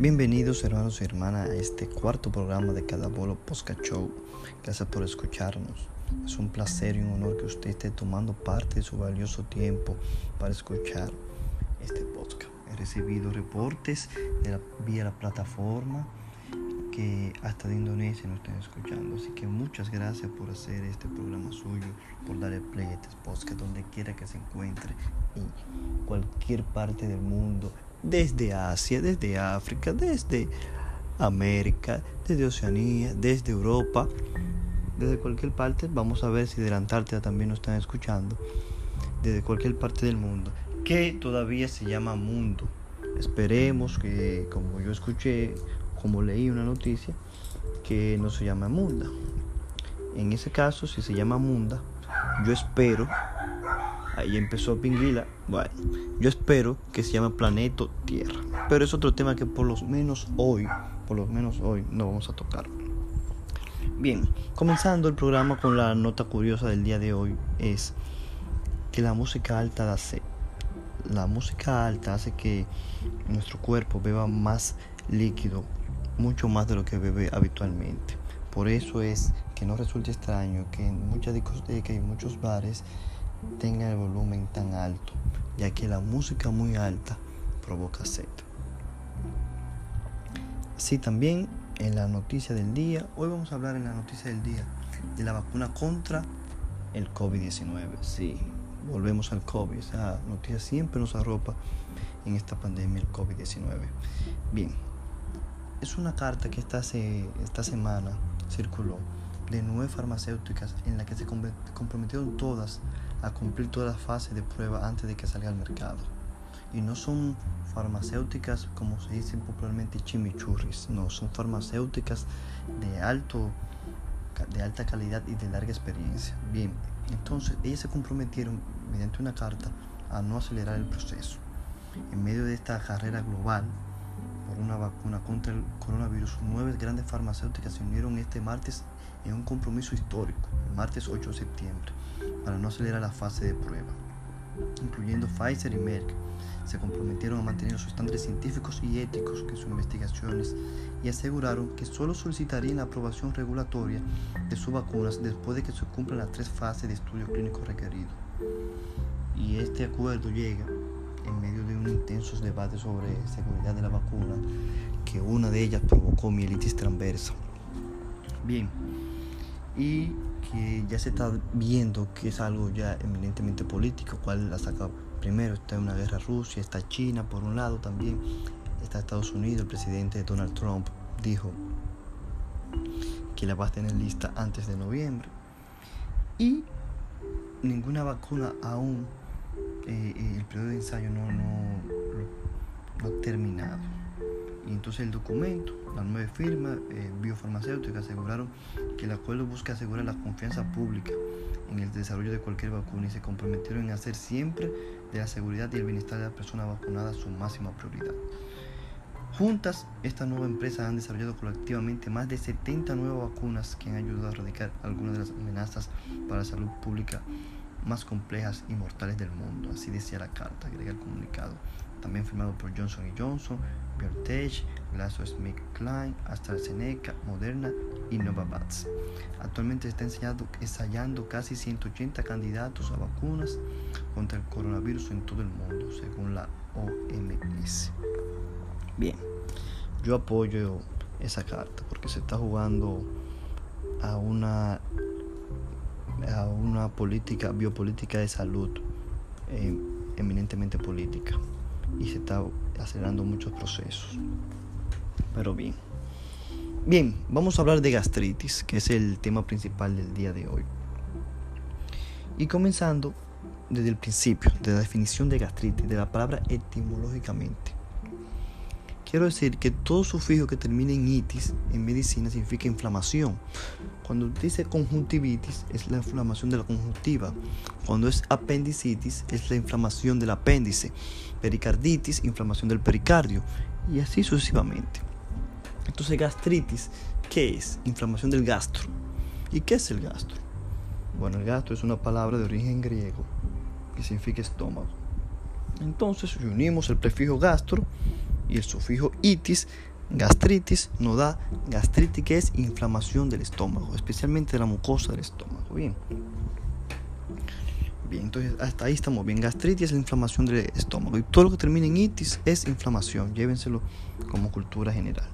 Bienvenidos hermanos y hermanas a este cuarto programa de Cada Bolo Podcast Show. Gracias por escucharnos. Es un placer y un honor que usted esté tomando parte de su valioso tiempo para escuchar este podcast. He recibido reportes de la, vía la plataforma que hasta de Indonesia nos están escuchando. Así que muchas gracias por hacer este programa suyo, por darle play a este podcast donde quiera que se encuentre en cualquier parte del mundo desde Asia, desde África, desde América, desde Oceanía, desde Europa, desde cualquier parte. Vamos a ver si de la Antártida también nos están escuchando. Desde cualquier parte del mundo, que todavía se llama mundo. Esperemos que, como yo escuché, como leí una noticia, que no se llama munda. En ese caso, si se llama munda, yo espero Ahí empezó Pinguila. Bueno, yo espero que se llame Planeta Tierra. Pero es otro tema que por lo menos hoy, por lo menos hoy, no vamos a tocar. Bien, comenzando el programa con la nota curiosa del día de hoy es que la música alta sed. La música alta hace que nuestro cuerpo beba más líquido, mucho más de lo que bebe habitualmente. Por eso es que no resulta extraño que en muchas discotecas y muchos bares tenga el volumen tan alto, ya que la música muy alta provoca sed. Sí, también en la noticia del día, hoy vamos a hablar en la noticia del día de la vacuna contra el COVID-19. Sí, volvemos al COVID, esa noticia siempre nos arropa en esta pandemia, el COVID-19. Bien, es una carta que esta, esta semana circuló de nueve farmacéuticas en la que se comprometieron todas a cumplir todas las fases de prueba antes de que salga al mercado. Y no son farmacéuticas como se dice popularmente chimichurris, no, son farmacéuticas de alto de alta calidad y de larga experiencia. Bien, entonces ellas se comprometieron mediante una carta a no acelerar el proceso. En medio de esta carrera global por una vacuna contra el coronavirus, nueve grandes farmacéuticas se unieron este martes en un compromiso histórico, el martes 8 de septiembre, para no acelerar la fase de prueba, incluyendo Pfizer y Merck. Se comprometieron a mantener sus estándares científicos y éticos en sus investigaciones y aseguraron que solo solicitarían la aprobación regulatoria de sus vacunas después de que se cumplan las tres fases de estudio clínico requerido. Y este acuerdo llega en medio de un intenso debate sobre seguridad de la vacuna, que una de ellas provocó mielitis transversa. Bien, y que ya se está viendo que es algo ya eminentemente político, cuál la saca primero, está una guerra Rusia, está China por un lado también, está Estados Unidos, el presidente Donald Trump dijo que la va a tener lista antes de noviembre. Y ninguna vacuna aún, eh, eh, el periodo de ensayo no, no, no ha terminado. Y entonces el documento, las nueve firmas eh, biofarmacéuticas aseguraron que el acuerdo busca asegurar la confianza pública en el desarrollo de cualquier vacuna y se comprometieron en hacer siempre de la seguridad y el bienestar de la persona vacunada su máxima prioridad. Juntas, estas nuevas empresas han desarrollado colectivamente más de 70 nuevas vacunas que han ayudado a erradicar algunas de las amenazas para la salud pública más complejas y mortales del mundo. Así decía la carta, agrega el comunicado también firmado por Johnson Johnson, BioNTech, GlaxoSmithKline, AstraZeneca, Moderna y Novavax. Actualmente está ensayando casi 180 candidatos a vacunas contra el coronavirus en todo el mundo, según la OMS. Bien, yo apoyo esa carta porque se está jugando a una a una política biopolítica de salud eh, eminentemente política y se está acelerando muchos procesos. Pero bien. Bien, vamos a hablar de gastritis, que es el tema principal del día de hoy. Y comenzando desde el principio, de la definición de gastritis, de la palabra etimológicamente. Quiero decir que todo sufijo que termine en itis en medicina significa inflamación. Cuando dice conjuntivitis es la inflamación de la conjuntiva. Cuando es apendicitis es la inflamación del apéndice. Pericarditis, inflamación del pericardio. Y así sucesivamente. Entonces gastritis, ¿qué es? Inflamación del gastro. ¿Y qué es el gastro? Bueno, el gastro es una palabra de origen griego que significa estómago. Entonces, unimos el prefijo gastro y el sufijo itis, gastritis, nos da gastritis que es inflamación del estómago, especialmente de la mucosa del estómago. Bien. Bien, entonces hasta ahí estamos bien. Gastritis es la inflamación del estómago y todo lo que termina en itis es inflamación. Llévenselo como cultura general.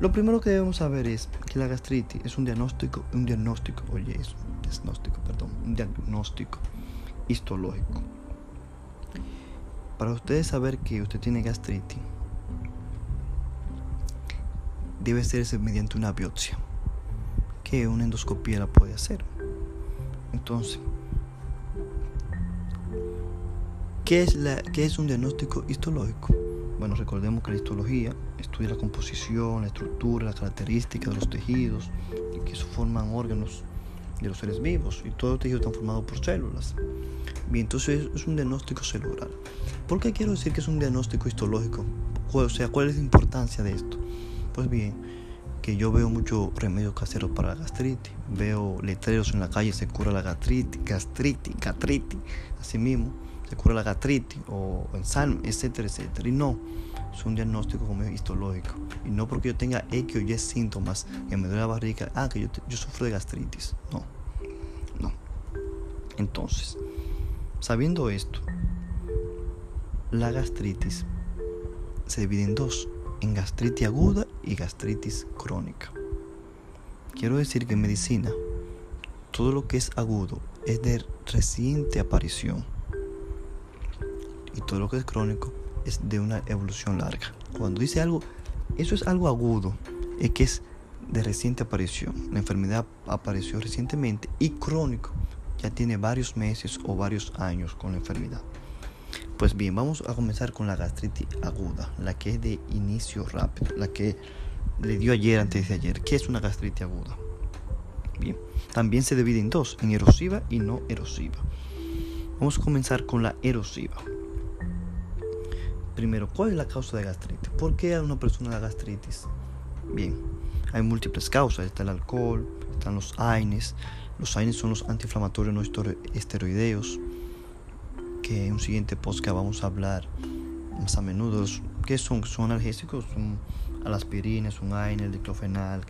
Lo primero que debemos saber es que la gastritis es un diagnóstico, un diagnóstico, oye, es un diagnóstico, perdón, un diagnóstico histológico. Para ustedes saber que usted tiene gastritis, debe hacerse mediante una biopsia, que una endoscopía la puede hacer. Entonces, ¿qué es, la, qué es un diagnóstico histológico? Bueno, recordemos que la histología estudia la composición, la estructura, las características de los tejidos y que eso forman órganos de los seres vivos y todos los tejidos están formados por células. Bien, entonces es un diagnóstico celular. ¿Por qué quiero decir que es un diagnóstico histológico? O sea, ¿cuál es la importancia de esto? Pues bien, que yo veo muchos remedios caseros para la gastritis. Veo letreros en la calle, se cura la gastritis, gastritis, gastritis, así mismo, se cura la gastritis o ensalme, etcétera, etcétera. Y no, es un diagnóstico como histológico. Y no porque yo tenga X o Y síntomas que me duele la barriga, ah, que yo, yo sufro de gastritis. No, no. Entonces, sabiendo esto, la gastritis se divide en dos, en gastritis aguda y gastritis crónica. Quiero decir que en medicina, todo lo que es agudo es de reciente aparición y todo lo que es crónico es de una evolución larga. Cuando dice algo, eso es algo agudo, es que es de reciente aparición. La enfermedad apareció recientemente y crónico ya tiene varios meses o varios años con la enfermedad. Pues bien, vamos a comenzar con la gastritis aguda, la que es de inicio rápido, la que le dio ayer antes de ayer. ¿Qué es una gastritis aguda? Bien, también se divide en dos, en erosiva y no erosiva. Vamos a comenzar con la erosiva. Primero, ¿cuál es la causa de gastritis? ¿Por qué a una persona da gastritis? Bien, hay múltiples causas. Está el alcohol, están los AINES. Los AINES son los antiinflamatorios no esteroideos que en un siguiente podcast vamos a hablar más a menudo. que son? Son analgésicos, son la aspirina, un AINE, el diclofenal,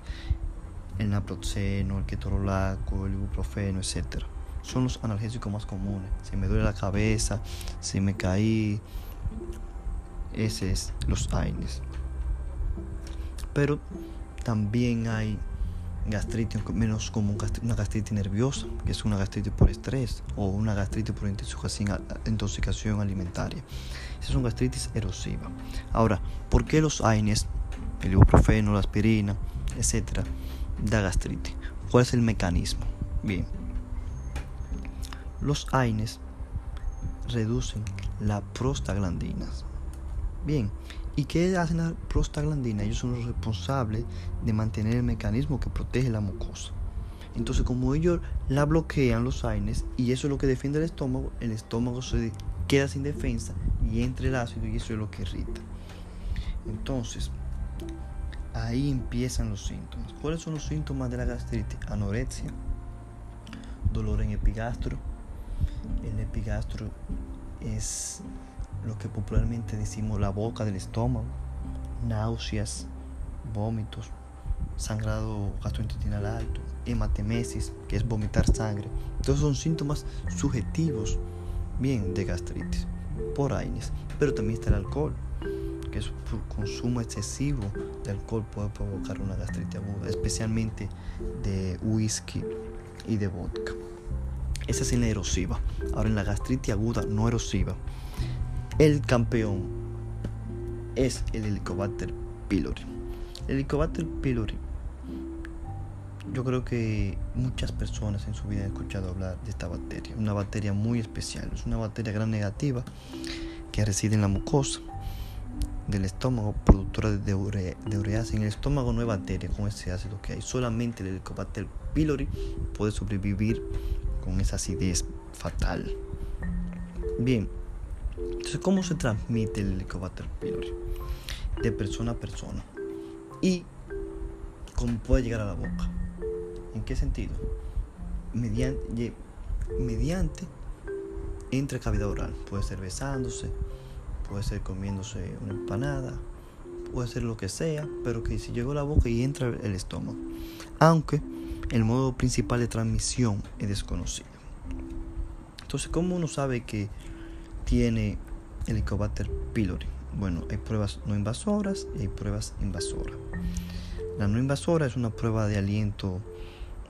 el naproxeno, el ketorolaco, el ibuprofeno, etc. Son los analgésicos más comunes. Si me duele la cabeza, si me caí, ese es los AINES. Pero también hay gastritis menos común, una gastritis nerviosa, que es una gastritis por estrés o una gastritis por intoxicación alimentaria. Esa es una gastritis erosiva. Ahora, ¿por qué los AINES, el ibuprofeno, la aspirina, etcétera, da gastritis? ¿Cuál es el mecanismo? Bien, los AINES reducen la prostaglandinas. Bien, ¿Y qué hacen las prostaglandinas? Ellos son los responsables de mantener el mecanismo que protege la mucosa. Entonces, como ellos la bloquean los AINES y eso es lo que defiende el estómago, el estómago se queda sin defensa y entra el ácido y eso es lo que irrita. Entonces, ahí empiezan los síntomas. ¿Cuáles son los síntomas de la gastritis? Anorexia, dolor en epigastro. El epigastro es lo que popularmente decimos la boca del estómago, náuseas, vómitos, sangrado gastrointestinal alto, hematemesis, que es vomitar sangre. Todos son síntomas subjetivos, bien, de gastritis, por AINES. Pero también está el alcohol, que es consumo excesivo de alcohol puede provocar una gastritis aguda, especialmente de whisky y de vodka. Esa es en la erosiva. Ahora en la gastritis aguda no erosiva el campeón es el Helicobacter pylori. El Helicobacter pylori, yo creo que muchas personas en su vida han escuchado hablar de esta bacteria. Una bacteria muy especial. Es una bacteria gran negativa que reside en la mucosa del estómago, productora de, ureasa. En el estómago no hay bacteria con ese ácido que hay. Solamente el Helicobacter pylori puede sobrevivir con esa acidez fatal. Bien, entonces, ¿cómo se transmite el Helicobacter pylori? De persona a persona. Y cómo puede llegar a la boca. ¿En qué sentido? Mediante, mediante entre cavidad oral. Puede ser besándose, puede ser comiéndose una empanada, puede ser lo que sea, pero que si llegó a la boca y entra el estómago. Aunque el modo principal de transmisión es desconocido. Entonces, ¿cómo uno sabe que tiene Helicobacter pylori? Bueno, hay pruebas no invasoras y hay pruebas invasoras. La no invasora es una prueba de aliento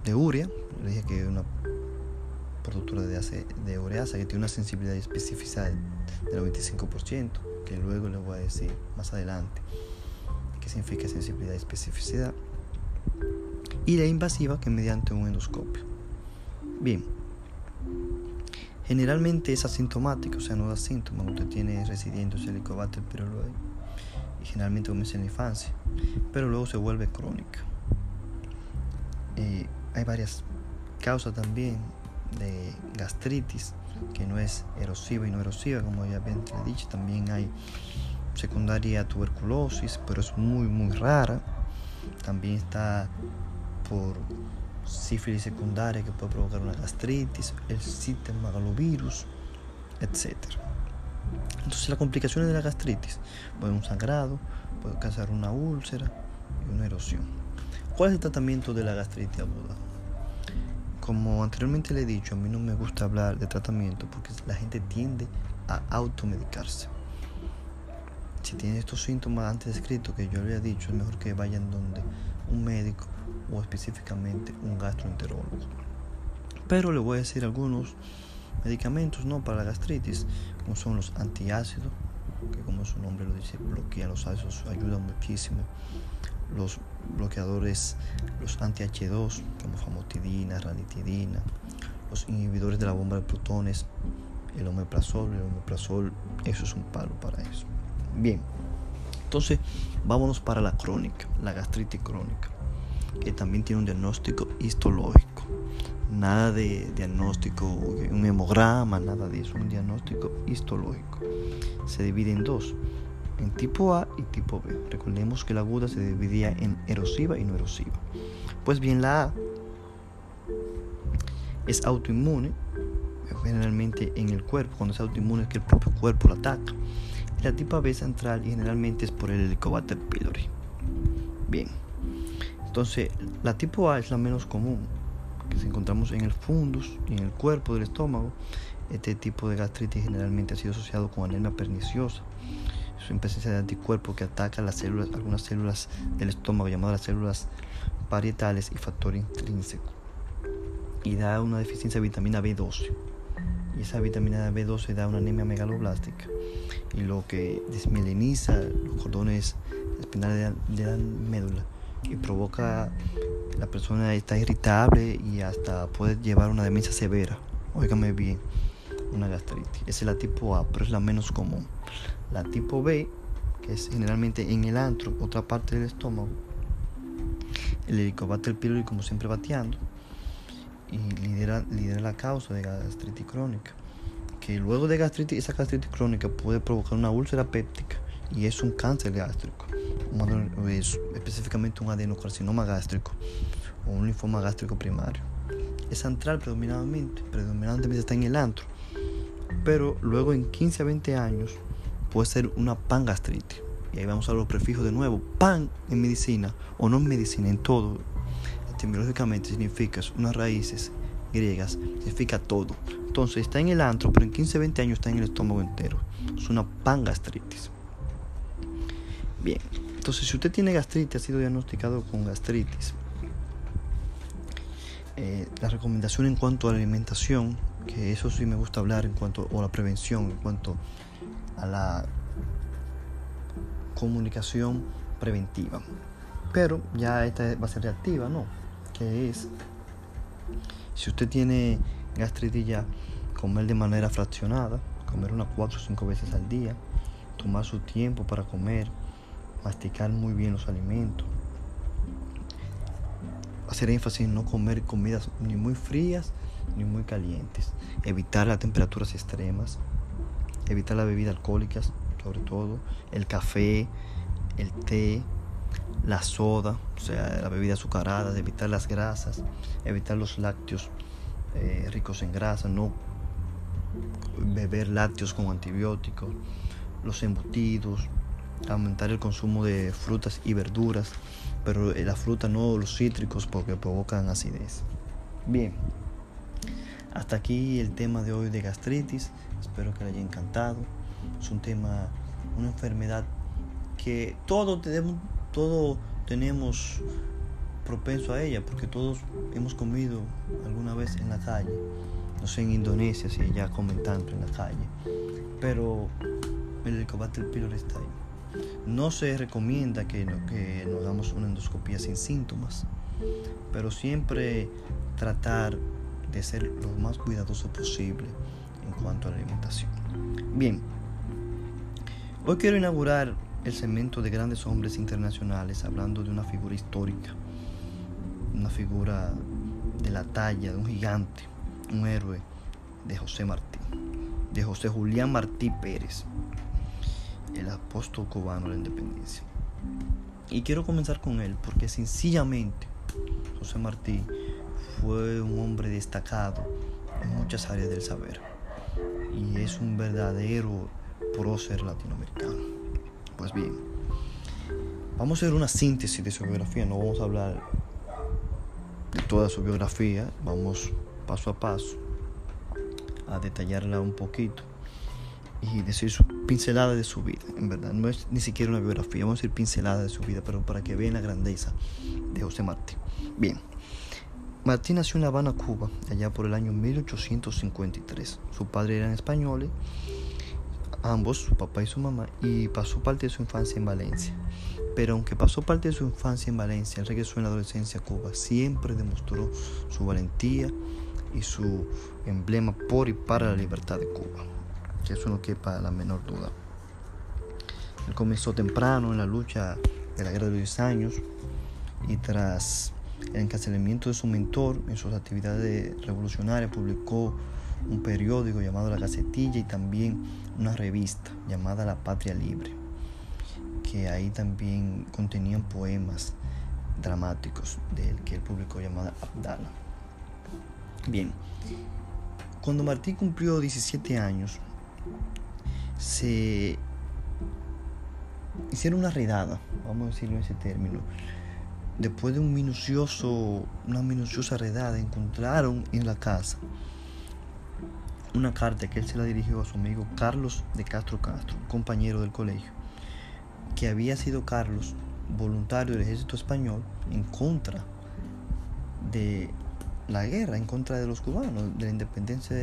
de urea. Le dije que es una productora de, de ureasa que tiene una sensibilidad y especificidad del 95%, que luego le voy a decir más adelante qué significa sensibilidad y especificidad. Y la invasiva que es mediante un endoscopio. Bien, generalmente es asintomático, o sea, no da síntomas. Usted tiene residiendo helicobacter pylori y generalmente comienza en la infancia, pero luego se vuelve crónica. Eh, hay varias causas también de gastritis, que no es erosiva y no erosiva, como ya bien he dicho. También hay secundaria tuberculosis, pero es muy, muy rara. También está por sífilis secundaria que puede provocar una gastritis, el citomegalovirus, etc. Entonces las complicaciones de la gastritis puede un sangrado, puede causar una úlcera y una erosión. ¿Cuál es el tratamiento de la gastritis aguda? Como anteriormente le he dicho, a mí no me gusta hablar de tratamiento porque la gente tiende a automedicarse. Si tiene estos síntomas antes descritos que yo le he dicho, es mejor que vayan donde un médico o específicamente un gastroenterólogo. Pero le voy a decir algunos medicamentos ¿no? para la gastritis, como son los antiácidos, que como su nombre lo dice, bloquean los ácidos, ayudan muchísimo. Los bloqueadores, los anti-H2, como famotidina, ranitidina, los inhibidores de la bomba de protones, el omeprazol, el omeprazol, eso es un palo para eso. Bien, entonces vámonos para la crónica, la gastritis crónica, que también tiene un diagnóstico histológico nada de diagnóstico, un hemograma, nada de eso, un diagnóstico histológico. Se divide en dos, en tipo A y tipo B. Recordemos que la aguda se dividía en erosiva y no erosiva. Pues bien, la A es autoinmune, generalmente en el cuerpo, cuando es autoinmune es que el propio cuerpo la ataca. Y la tipo B central generalmente es por el Helicobacter pylori. Bien, entonces la tipo A es la menos común, que se encontramos en el fundus y en el cuerpo del estómago. Este tipo de gastritis generalmente ha sido asociado con anemia perniciosa. Es una presencia de anticuerpo que ataca las células, algunas células del estómago llamadas las células parietales y factor intrínseco. Y da una deficiencia de vitamina B12. Y esa vitamina B12 da una anemia megaloblástica. Y lo que desmieliniza los cordones espinales de la médula y provoca la persona está irritable y hasta puede llevar una demencia severa. Óigame bien, una gastritis. Esa es la tipo A, pero es la menos común. La tipo B, que es generalmente en el antro, otra parte del estómago, el helicobacter pylori como siempre bateando y lidera, lidera la causa de gastritis crónica. Que luego de gastritis, esa gastritis crónica puede provocar una úlcera péptica y es un cáncer gástrico específicamente un adenocarcinoma gástrico o un linfoma gástrico primario. Es central predominantemente, predominantemente está en el antro, pero luego en 15 a 20 años puede ser una pangastritis. Y ahí vamos a los prefijos de nuevo. Pan en medicina o no en medicina, en todo, etimológicamente significa unas raíces griegas, significa todo. Entonces está en el antro, pero en 15 a 20 años está en el estómago entero. Es una pangastritis. Bien, entonces, si usted tiene gastritis, ha sido diagnosticado con gastritis, eh, la recomendación en cuanto a la alimentación, que eso sí me gusta hablar en cuanto a la prevención, en cuanto a la comunicación preventiva. Pero ya esta va a ser reactiva, ¿no? Que es, si usted tiene gastritis ya, comer de manera fraccionada, comer unas 4 o 5 veces al día, tomar su tiempo para comer, masticar muy bien los alimentos, hacer énfasis en no comer comidas ni muy frías ni muy calientes, evitar las temperaturas extremas, evitar las bebidas alcohólicas, sobre todo el café, el té, la soda, o sea, la bebida azucarada, evitar las grasas, evitar los lácteos eh, ricos en grasa, no beber lácteos con antibióticos, los embutidos, aumentar el consumo de frutas y verduras, pero la fruta no los cítricos porque provocan acidez. Bien, hasta aquí el tema de hoy de gastritis. Espero que les haya encantado. Es un tema, una enfermedad que todos tenemos, todo tenemos propenso a ella, porque todos hemos comido alguna vez en la calle, no sé en Indonesia si ya comentando en la calle, pero el helicobacter pylori está ahí. No se recomienda que, nos hagamos una endoscopía sin síntomas, pero siempre tratar de ser lo más cuidadoso posible en cuanto a la alimentación. Bien, hoy quiero inaugurar el segmento de grandes hombres internacionales hablando de una figura histórica, una figura de la talla de un gigante, un héroe de José Martí, de José Julián Martí Pérez, el apóstol cubano de la independencia. Y quiero comenzar con él porque sencillamente José Martí fue un hombre destacado en muchas áreas del saber y es un verdadero prócer latinoamericano. Pues bien, vamos a hacer una síntesis de su biografía, no vamos a hablar de toda su biografía, vamos paso a paso a detallarla un poquito y decir pincelada de su vida. En verdad, no es ni siquiera una biografía, vamos a decir pincelada de su vida, pero para que vean la grandeza de José Martí. Bien, Martín nació en La Habana, Cuba, allá por el año 1853. Su padre eran españoles, ambos, su papá y su mamá, y pasó parte de su infancia en Valencia. Pero aunque pasó parte de su infancia en Valencia, él regresó en la adolescencia a Cuba, siempre demostró su valentía y su emblema por y para la libertad de Cuba, que eso no quepa la menor duda. Él comenzó temprano en la lucha de la guerra de los 10 años y tras el encarcelamiento de su mentor en sus actividades revolucionarias publicó un periódico llamado La Gacetilla y también una revista llamada La Patria Libre, que ahí también contenían poemas dramáticos del que él publicó llamada Abdala. Bien, cuando Martí cumplió 17 años, se hicieron una redada, vamos a decirlo en ese término, Después de un minucioso, una minuciosa redada, encontraron en la casa una carta que él se la dirigió a su amigo Carlos de Castro Castro, compañero del colegio, que había sido Carlos voluntario del ejército español en contra de la guerra, en contra de los cubanos, de la independencia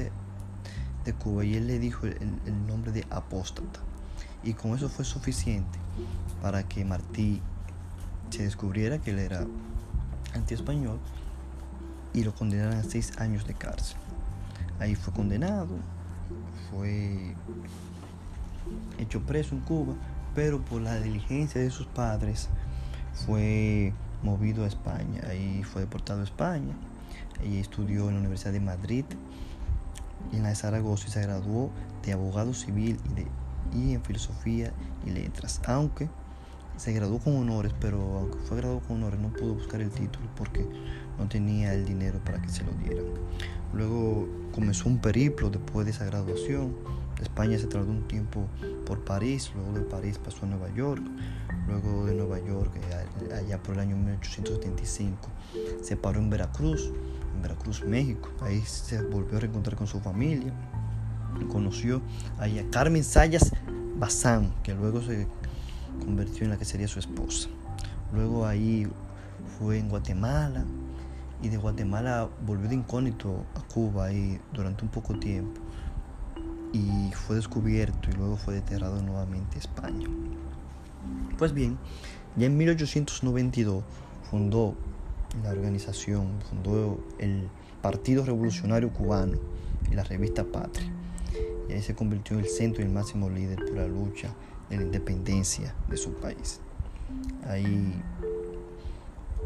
de, Cuba, y él le dijo el, nombre de apóstata. Y con eso fue suficiente para que Martí se descubriera que él era anti-español y lo condenaran a seis años de cárcel. Ahí fue condenado, fue hecho preso en Cuba, pero por la diligencia de sus padres fue movido a España. Ahí fue deportado a España. y estudió en la Universidad de Madrid en la de Zaragoza y se graduó de abogado civil y, de, y en filosofía y letras, aunque se graduó con honores, pero aunque fue graduado con honores no pudo buscar el título porque no tenía el dinero para que se lo dieran. Luego comenzó un periplo después de esa graduación. España se trasladó un tiempo por París, luego de París pasó a Nueva York, luego de Nueva York, eh, allá por el año 1875, se paró en Veracruz, Veracruz, México. Ahí se volvió a reencontrar con su familia. Conoció a Carmen Sayas Bazán, que luego se convirtió en la que sería su esposa. Luego ahí fue en Guatemala y de Guatemala volvió de incógnito a Cuba ahí durante un poco tiempo y fue descubierto y luego fue desterrado nuevamente a España. Pues bien, ya en 1892 fundó la organización, fundó el Partido Revolucionario Cubano y la revista Patria. Y ahí se convirtió en el centro y el máximo líder por la lucha de la independencia de su país. Ahí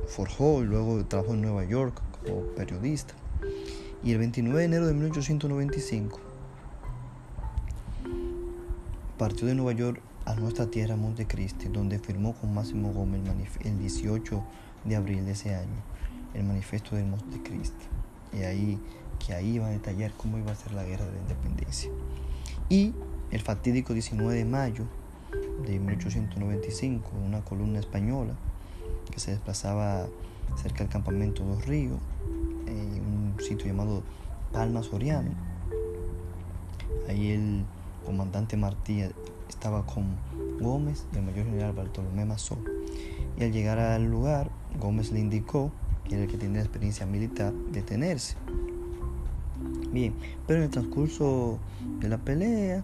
forjó y luego trabajó en Nueva York como periodista. Y el 29 de enero de 1895 partió de Nueva York a nuestra tierra Montecristi, donde firmó con Máximo Gómez el 18 de abril de ese año el manifiesto de Montecristi. Y ahí que ahí iba a detallar cómo iba a ser la guerra de la independencia. Y el fatídico 19 de mayo de 1895, una columna española que se desplazaba cerca del campamento Dos Ríos, en un sitio llamado Palma Soriano. Ahí el comandante Martí estaba con Gómez y el mayor general Bartolomé Mazó. Y al llegar al lugar, Gómez le indicó que era el que tenía experiencia militar, detenerse. Bien, pero en el transcurso de la pelea,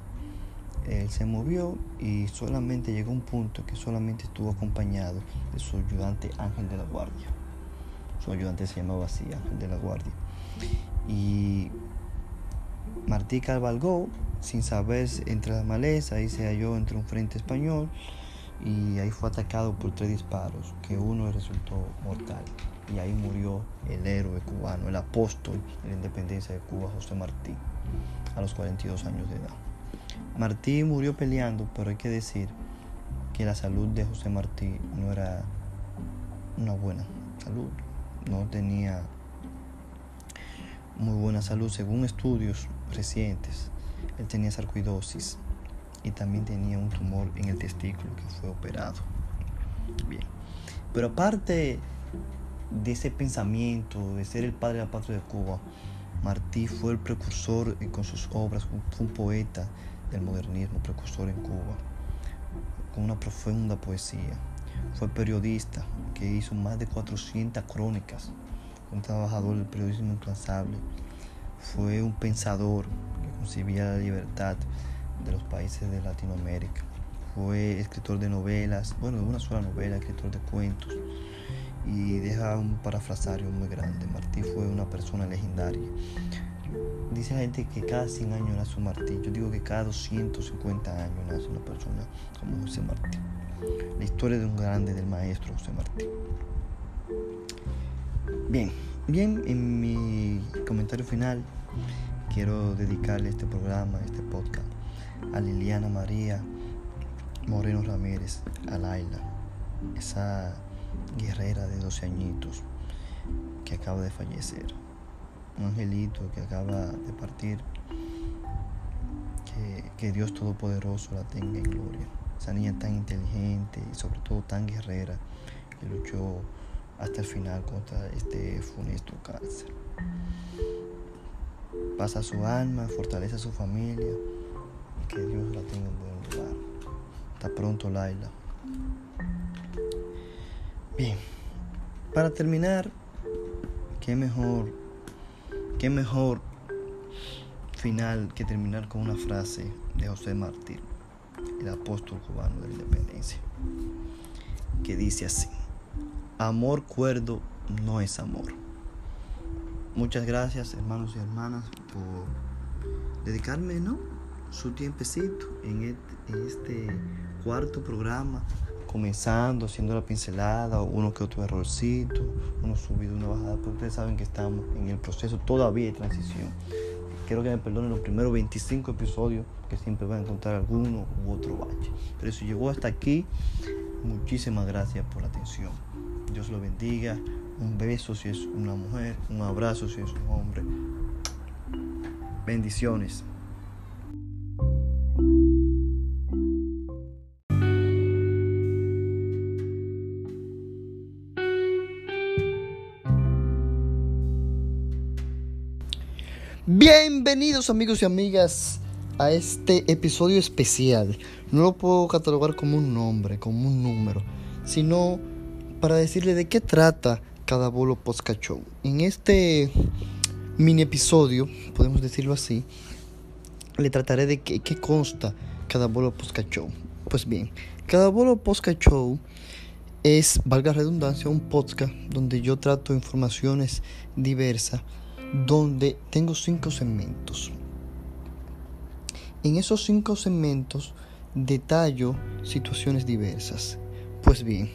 él se movió y solamente llegó a un punto que solamente estuvo acompañado de su ayudante Ángel de la Guardia. Su ayudante se llamaba así, Ángel de la Guardia. Y Martí cabalgó sin saber entre las malezas y se halló entre un frente español y ahí fue atacado por tres disparos, que uno resultó mortal. Y ahí murió el héroe cubano, el apóstol de la independencia de Cuba, José Martí, a los 42 años de edad. Martí murió peleando, pero hay que decir que la salud de José Martí no era una buena salud, no tenía muy buena salud según estudios recientes. Él tenía sarcoidosis y también tenía un tumor en el testículo que fue operado. Bien. Pero aparte de ese pensamiento de ser el padre de la patria de Cuba, Martí fue el precursor con sus obras, fue un poeta del modernismo, precursor en Cuba, con una profunda poesía. Fue periodista que hizo más de 400 crónicas, un trabajador del periodismo incansable. Fue un pensador que concibía la libertad de los países de Latinoamérica. Fue escritor de novelas, bueno, de una sola novela, escritor de cuentos. Y deja un parafrasario muy grande. Martí fue una persona legendaria. Dice la gente que cada 100 años nace un Martí. Yo digo que cada 250 años nace una persona como José Martí. La historia de un grande, del maestro José Martí. Bien, bien, en mi comentario final quiero dedicarle este programa, este podcast a Liliana María Moreno Ramírez, a Laila, esa guerrera de 12 añitos que acaba de fallecer, un angelito que acaba de partir, que, que Dios Todopoderoso la tenga en gloria, esa niña tan inteligente y sobre todo tan guerrera que luchó hasta el final contra este funesto cáncer. Pasa su alma, fortalece a su familia que Dios la tenga en buen lugar. Hasta pronto, Laila. Bien, para terminar, qué mejor, qué mejor final que terminar con una frase de José Martí, el apóstol cubano de la independencia, que dice así, amor cuerdo no es amor. Muchas gracias hermanos y hermanas por dedicarme, ¿no? Su tiempecito en este, cuarto programa, comenzando, haciendo la pincelada, uno que otro errorcito, uno subido, una bajada, porque ustedes saben que estamos en el proceso todavía de transición. Quiero que me perdonen los primeros 25 episodios, que siempre van a encontrar alguno u otro bache. Pero si llegó hasta aquí, muchísimas gracias por la atención. Dios lo bendiga. Un beso si es una mujer, un abrazo si es un hombre. Bendiciones. Bienvenidos amigos y amigas a este episodio especial. No lo puedo catalogar como un nombre, como un número, sino para decirle de qué trata cada bolo podcast show. En este mini episodio, podemos decirlo así, le trataré de qué, consta cada bolo podcast show. Pues bien, cada bolo podcast show es, valga redundancia, un podcast donde yo trato informaciones diversas donde tengo cinco segmentos. En esos cinco segmentos detallo situaciones diversas. Pues bien,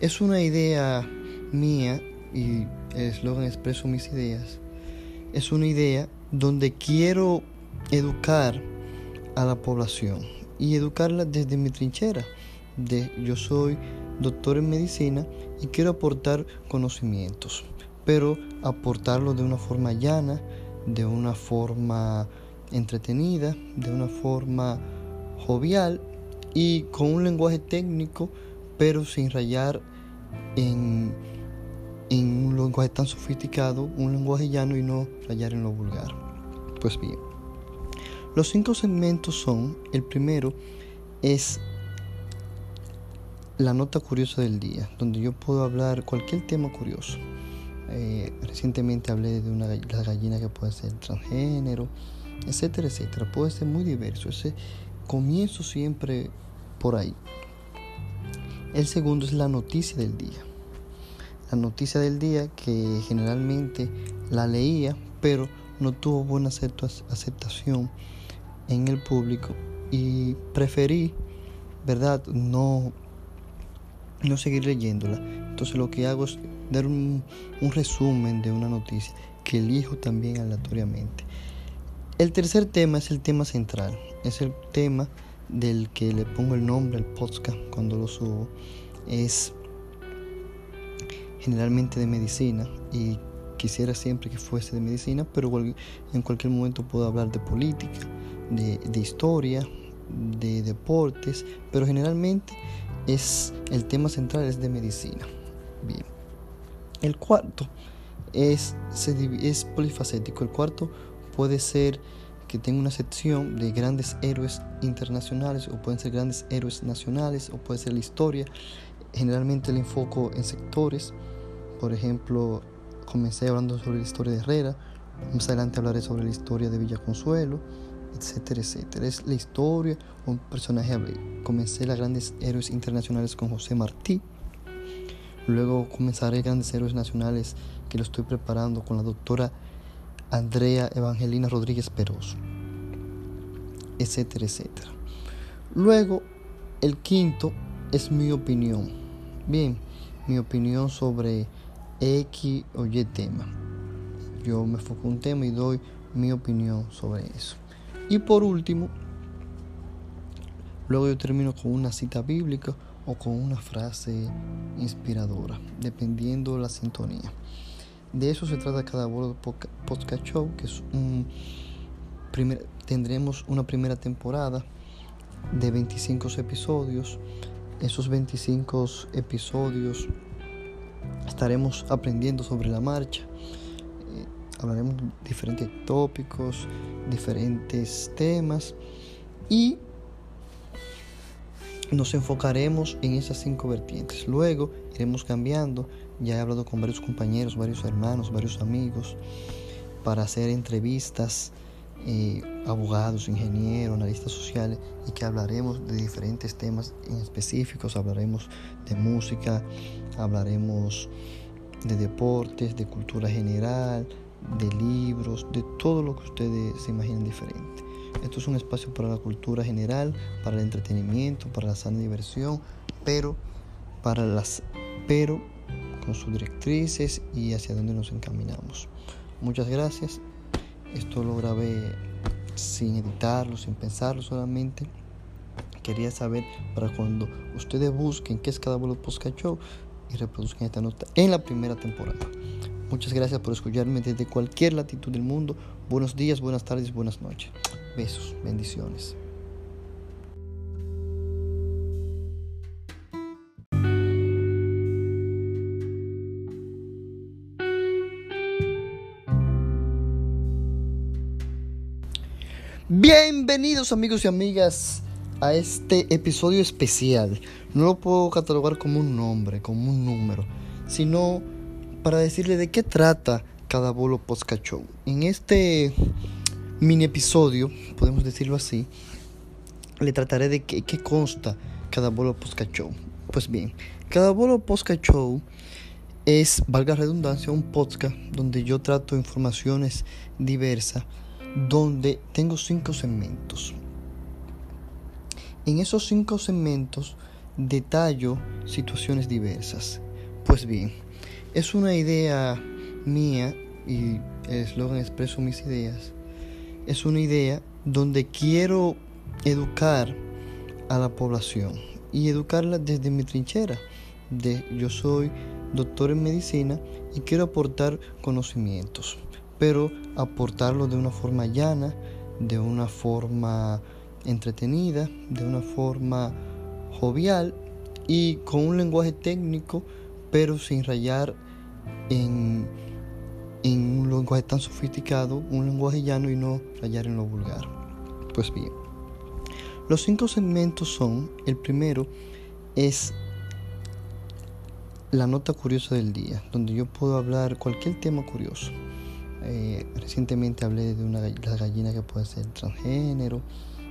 es una idea mía y el eslogan expreso mis ideas. Es una idea donde quiero educar a la población y educarla desde mi trinchera. De, yo soy doctor en medicina y quiero aportar conocimientos pero aportarlo de una forma llana, de una forma entretenida, de una forma jovial y con un lenguaje técnico, pero sin rayar en, un lenguaje tan sofisticado, un lenguaje llano y no rayar en lo vulgar. Pues bien, los cinco segmentos son, el primero es la nota curiosa del día, donde yo puedo hablar cualquier tema curioso. Eh, recientemente hablé de una la gallina que puede ser transgénero, etcétera, etcétera. Puede ser muy diverso. Ese comienzo siempre por ahí. El segundo es la noticia del día. La noticia del día que generalmente la leía, pero no tuvo buena aceptación en el público y preferí, ¿verdad? No no seguir leyéndola. Entonces lo que hago es dar un, resumen de una noticia que elijo también aleatoriamente. El tercer tema es el tema central, es el tema del que le pongo el nombre al podcast cuando lo subo. Es generalmente de medicina y quisiera siempre que fuese de medicina, pero en cualquier momento puedo hablar de política, de, de historia, de deportes, pero generalmente es el tema central es de medicina. Bien. El cuarto es, es polifacético. El cuarto puede ser que tenga una sección de grandes héroes internacionales o pueden ser grandes héroes nacionales o puede ser la historia. Generalmente el enfoco en sectores. Por ejemplo, comencé hablando sobre la historia de Herrera. Más adelante hablaré sobre la historia de Villa Consuelo etcétera, etcétera. Es la historia, un personaje. Comencé las grandes héroes internacionales con José Martí. Luego comenzaré grandes héroes nacionales que lo estoy preparando con la doctora Andrea Evangelina Rodríguez Peroso, etcétera, etcétera. Luego, el quinto es mi opinión. Bien, mi opinión sobre X o Y tema. Yo me enfoco en un tema y doy mi opinión sobre eso. Y por último, luego yo termino con una cita bíblica o con una frase inspiradora, dependiendo de la sintonía. De eso se trata cada de podcast show, que es un primer, tendremos una primera temporada de 25 episodios. Esos 25 episodios estaremos aprendiendo sobre la marcha hablaremos de diferentes tópicos, diferentes temas y nos enfocaremos en esas cinco vertientes. Luego iremos cambiando. Ya he hablado con varios compañeros, varios hermanos, varios amigos para hacer entrevistas, eh, abogados, ingenieros, analistas sociales y que hablaremos de diferentes temas en específicos. Hablaremos de música, hablaremos de deportes, de cultura general, de libros, de todo lo que ustedes se imaginen diferente. Esto es un espacio para la cultura general, para el entretenimiento, para la sana diversión, pero para las pero con sus directrices y hacia dónde nos encaminamos. Muchas gracias. Esto lo grabé sin editarlo, sin pensarlo solamente. Quería saber para cuando ustedes busquen qué es cada vuelo Podcast y reproduzcan esta nota en la primera temporada. Muchas gracias por escucharme desde cualquier latitud del mundo. Buenos días, buenas tardes, buenas noches. Besos, bendiciones. Bienvenidos amigos y amigas a este episodio especial. No lo puedo catalogar como un nombre, como un número, sino para decirle de qué trata cada bolo podcast show. En este mini episodio, podemos decirlo así, le trataré de qué, consta cada bolo podcast show. Pues bien, cada bolo podcast show es, valga redundancia, un podcast donde yo trato informaciones diversas, donde tengo cinco segmentos. En esos cinco segmentos detallo situaciones diversas. Pues bien, es una idea mía y el eslogan expreso mis ideas. Es una idea donde quiero educar a la población y educarla desde mi trinchera. De, yo soy doctor en medicina y quiero aportar conocimientos, pero aportarlo de una forma llana, de una forma entretenida, de una forma jovial y con un lenguaje técnico, pero sin rayar en, en un lenguaje tan sofisticado, un lenguaje llano y no rayar en lo vulgar. Pues bien, los cinco segmentos son, el primero es la nota curiosa del día, donde yo puedo hablar cualquier tema curioso. Eh, recientemente hablé de una la gallina que puede ser transgénero,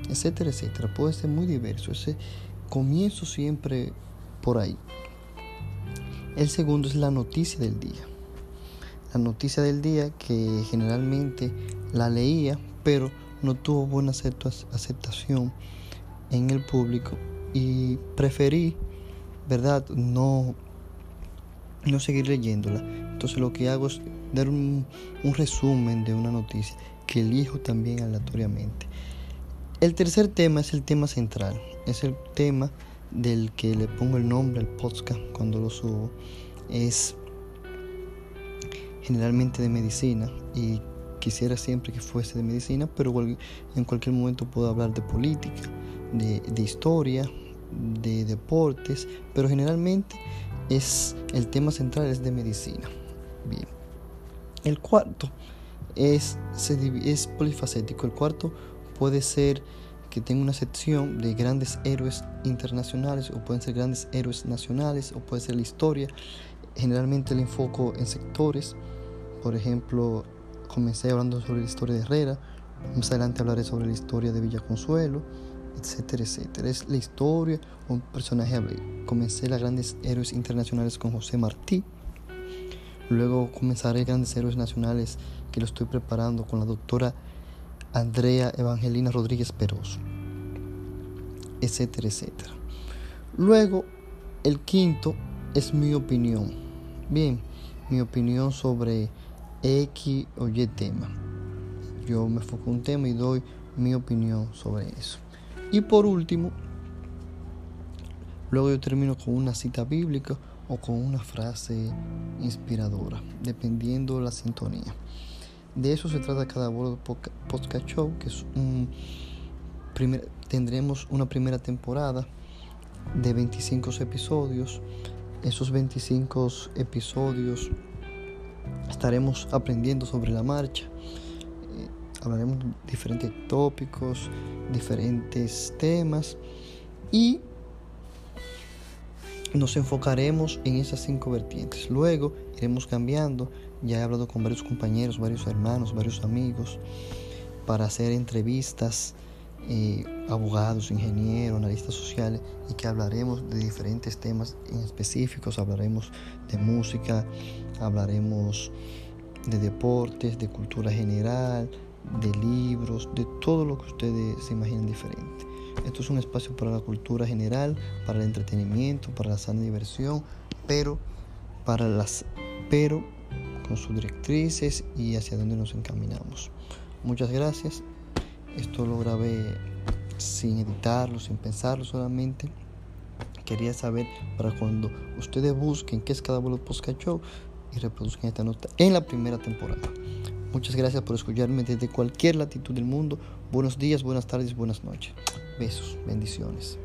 etcétera, etcétera. Puede ser muy diverso. Ese comienzo siempre por ahí. El segundo es la noticia del día. La noticia del día que generalmente la leía, pero no tuvo buena aceptación en el público y preferí, ¿verdad? No no seguir leyéndola. Entonces lo que hago es dar un, resumen de una noticia que elijo también aleatoriamente. El tercer tema es el tema central, es el tema del que le pongo el nombre al podcast cuando lo subo. Es generalmente de medicina y quisiera siempre que fuese de medicina, pero en cualquier momento puedo hablar de política, de, historia, de deportes, pero generalmente es el tema central es de medicina. Bien. El cuarto es, es polifacético. El cuarto puede ser que tenga una sección de grandes héroes internacionales o pueden ser grandes héroes nacionales o puede ser la historia. Generalmente le enfoco en sectores. Por ejemplo, comencé hablando sobre la historia de Herrera. Más adelante hablaré sobre la historia de Villa Consuelo etcétera, etcétera. Es la historia, un personaje. Comencé las grandes héroes internacionales con José Martí. Luego comenzaré grandes héroes nacionales que lo estoy preparando con la doctora Andrea Evangelina Rodríguez Peroso, etcétera, etcétera. Luego, el quinto es mi opinión. Bien, mi opinión sobre X o Y tema. Yo me enfoco en un tema y doy mi opinión sobre eso. Y por último, luego yo termino con una cita bíblica o con una frase inspiradora, dependiendo la sintonía. De eso se trata cada World Podcast Show, que es un primer, tendremos una primera temporada de 25 episodios. Esos 25 episodios estaremos aprendiendo sobre la marcha hablaremos de diferentes tópicos, diferentes temas y nos enfocaremos en esas cinco vertientes. Luego iremos cambiando. Ya he hablado con varios compañeros, varios hermanos, varios amigos para hacer entrevistas, eh, abogados, ingenieros, analistas sociales y que hablaremos de diferentes temas en específicos. Hablaremos de música, hablaremos de deportes, de cultura general, de libros, de todo lo que ustedes se imaginen diferente. Esto es un espacio para la cultura general, para el entretenimiento, para la sana diversión, pero para las pero con sus directrices y hacia dónde nos encaminamos. Muchas gracias. Esto lo grabé sin editarlo, sin pensarlo solamente. Quería saber para cuando ustedes busquen qué es cada vuelo podcast show y reproduzcan esta nota en la primera temporada. Muchas gracias por escucharme desde cualquier latitud del mundo. Buenos días, buenas tardes, buenas noches. Besos, bendiciones.